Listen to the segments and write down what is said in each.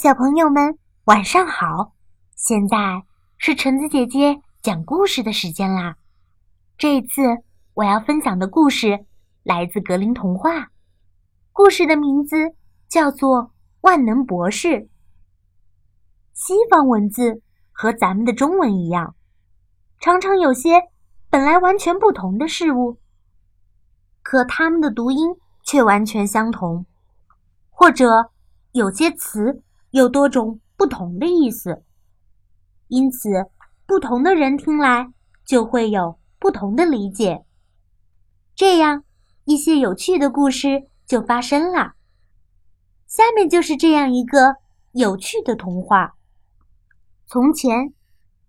小朋友们，晚上好！现在是橙子姐姐讲故事的时间啦。这次我要分享的故事来自格林童话，故事的名字叫做《万能博士》。西方文字和咱们的中文一样，常常有些本来完全不同的事物，可它们的读音却完全相同，或者有些词。有多种不同的意思，因此不同的人听来就会有不同的理解。这样一些有趣的故事就发生了。下面就是这样一个有趣的童话：从前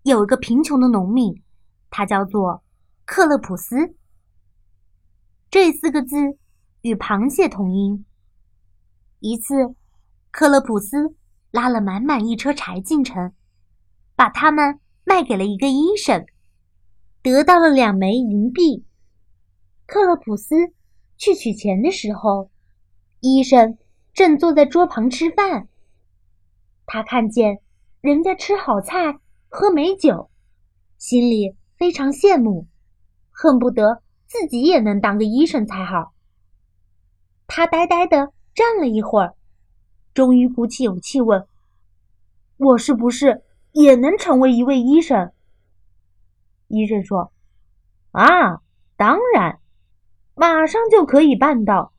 有一个贫穷的农民，他叫做克勒普斯。这四个字与螃蟹同音。一次，克勒普斯。拉了满满一车柴进城，把它们卖给了一个医生，得到了两枚银币。克勒普斯去取钱的时候，医生正坐在桌旁吃饭。他看见人家吃好菜、喝美酒，心里非常羡慕，恨不得自己也能当个医生才好。他呆呆的站了一会儿。终于鼓起勇气问：“我是不是也能成为一位医生？”医生说：“啊，当然，马上就可以办到。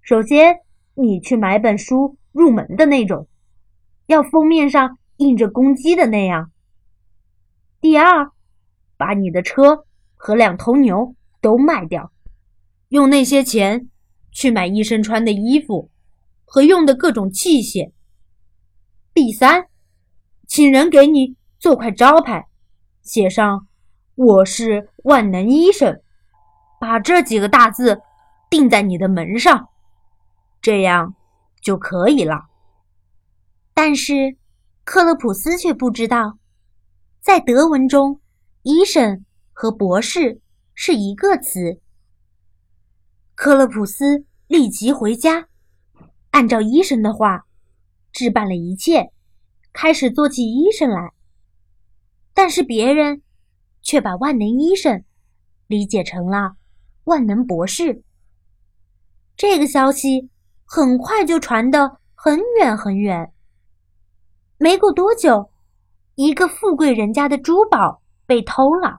首先，你去买本书入门的那种，要封面上印着公鸡的那样。第二，把你的车和两头牛都卖掉，用那些钱去买医生穿的衣服。”和用的各种器械。第三，请人给你做块招牌，写上“我是万能医生”，把这几个大字钉在你的门上，这样就可以了。但是克勒普斯却不知道，在德文中，“医生”和“博士”是一个词。克勒普斯立即回家。按照医生的话，置办了一切，开始做起医生来。但是别人却把万能医生理解成了万能博士。这个消息很快就传得很远很远。没过多久，一个富贵人家的珠宝被偷了。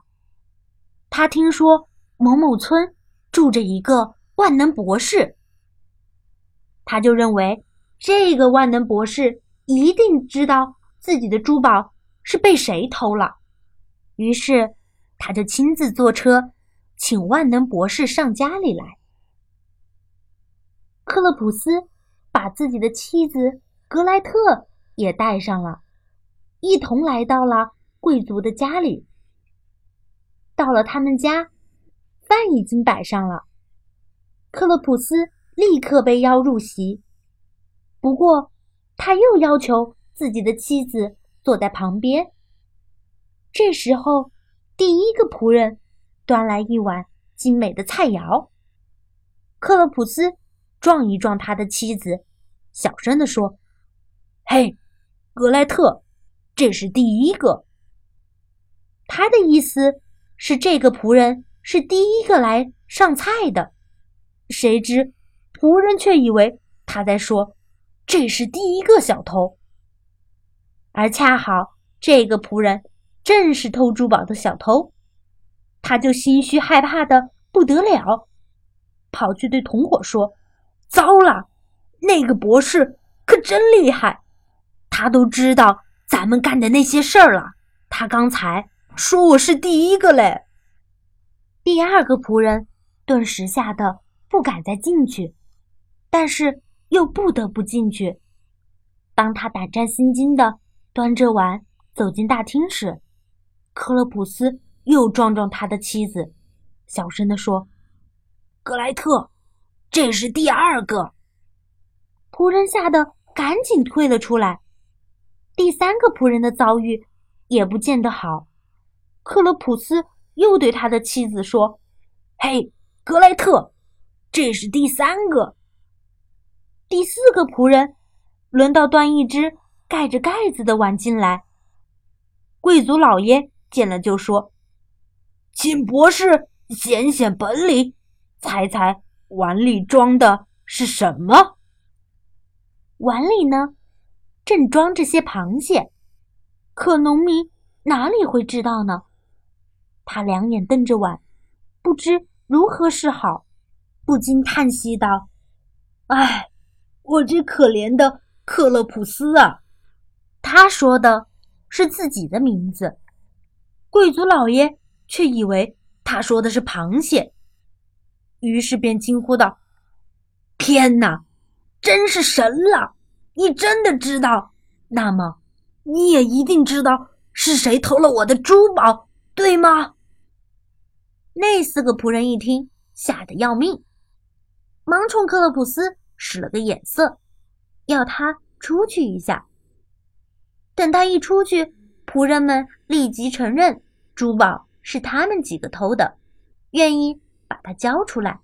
他听说某某村住着一个万能博士。他就认为这个万能博士一定知道自己的珠宝是被谁偷了，于是他就亲自坐车请万能博士上家里来。克勒普斯把自己的妻子格莱特也带上了，一同来到了贵族的家里。到了他们家，饭已经摆上了，克勒普斯。立刻被邀入席，不过他又要求自己的妻子坐在旁边。这时候，第一个仆人端来一碗精美的菜肴。克勒普斯撞一撞他的妻子，小声地说：“嘿，格莱特，这是第一个。”他的意思是这个仆人是第一个来上菜的。谁知。仆人却以为他在说：“这是第一个小偷。”而恰好这个仆人正是偷珠宝的小偷，他就心虚害怕的不得了，跑去对同伙说：“糟了，那个博士可真厉害，他都知道咱们干的那些事儿了。他刚才说我是第一个嘞。”第二个仆人顿时吓得不敢再进去。但是又不得不进去。当他胆战心惊的端着碗走进大厅时，克勒普斯又撞撞他的妻子，小声地说：“格莱特，这是第二个。”仆人吓得赶紧退了出来。第三个仆人的遭遇也不见得好。克勒普斯又对他的妻子说：“嘿，格莱特，这是第三个。”第四个仆人轮到端一只盖着盖子的碗进来。贵族老爷见了就说：“请博士显显本领，猜猜碗里装的是什么？”碗里呢，正装着些螃蟹。可农民哪里会知道呢？他两眼瞪着碗，不知如何是好，不禁叹息道：“唉，我这可怜的克勒普斯啊！”他说的是自己的名字，贵族老爷却以为他说的是螃蟹，于是便惊呼道：“天哪，真是神了！你真的知道？那么……”你也一定知道是谁偷了我的珠宝，对吗？那四个仆人一听，吓得要命，忙冲克勒普斯使了个眼色，要他出去一下。等他一出去，仆人们立即承认珠宝是他们几个偷的，愿意把他交出来，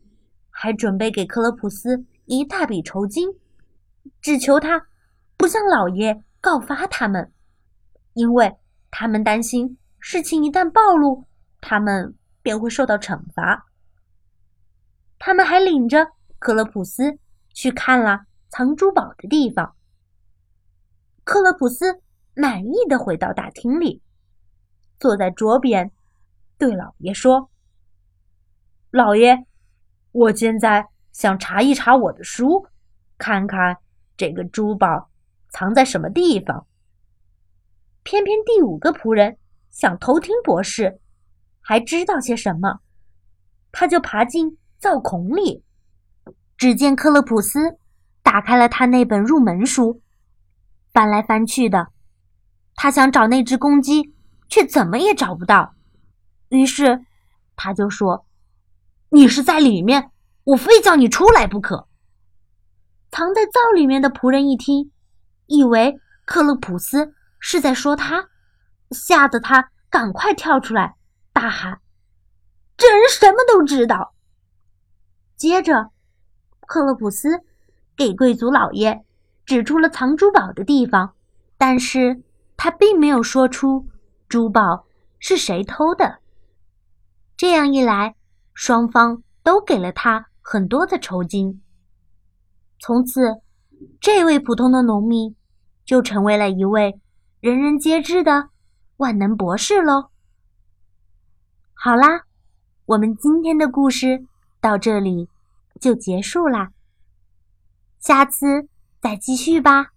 还准备给克勒普斯一大笔酬金，只求他不向老爷。告发他们，因为他们担心事情一旦暴露，他们便会受到惩罚。他们还领着克勒普斯去看了藏珠宝的地方。克勒普斯满意的回到大厅里，坐在桌边，对老爷说：“老爷，我现在想查一查我的书，看看这个珠宝。”藏在什么地方？偏偏第五个仆人想偷听博士，还知道些什么？他就爬进灶孔里，只见克勒普斯打开了他那本入门书，翻来翻去的，他想找那只公鸡，却怎么也找不到。于是他就说：“你是在里面，我非叫你出来不可。”藏在灶里面的仆人一听。以为克勒普斯是在说他，吓得他赶快跳出来，大喊：“这人什么都知道！”接着，克勒普斯给贵族老爷指出了藏珠宝的地方，但是他并没有说出珠宝是谁偷的。这样一来，双方都给了他很多的酬金。从此，这位普通的农民。就成为了一位人人皆知的万能博士喽。好啦，我们今天的故事到这里就结束啦，下次再继续吧。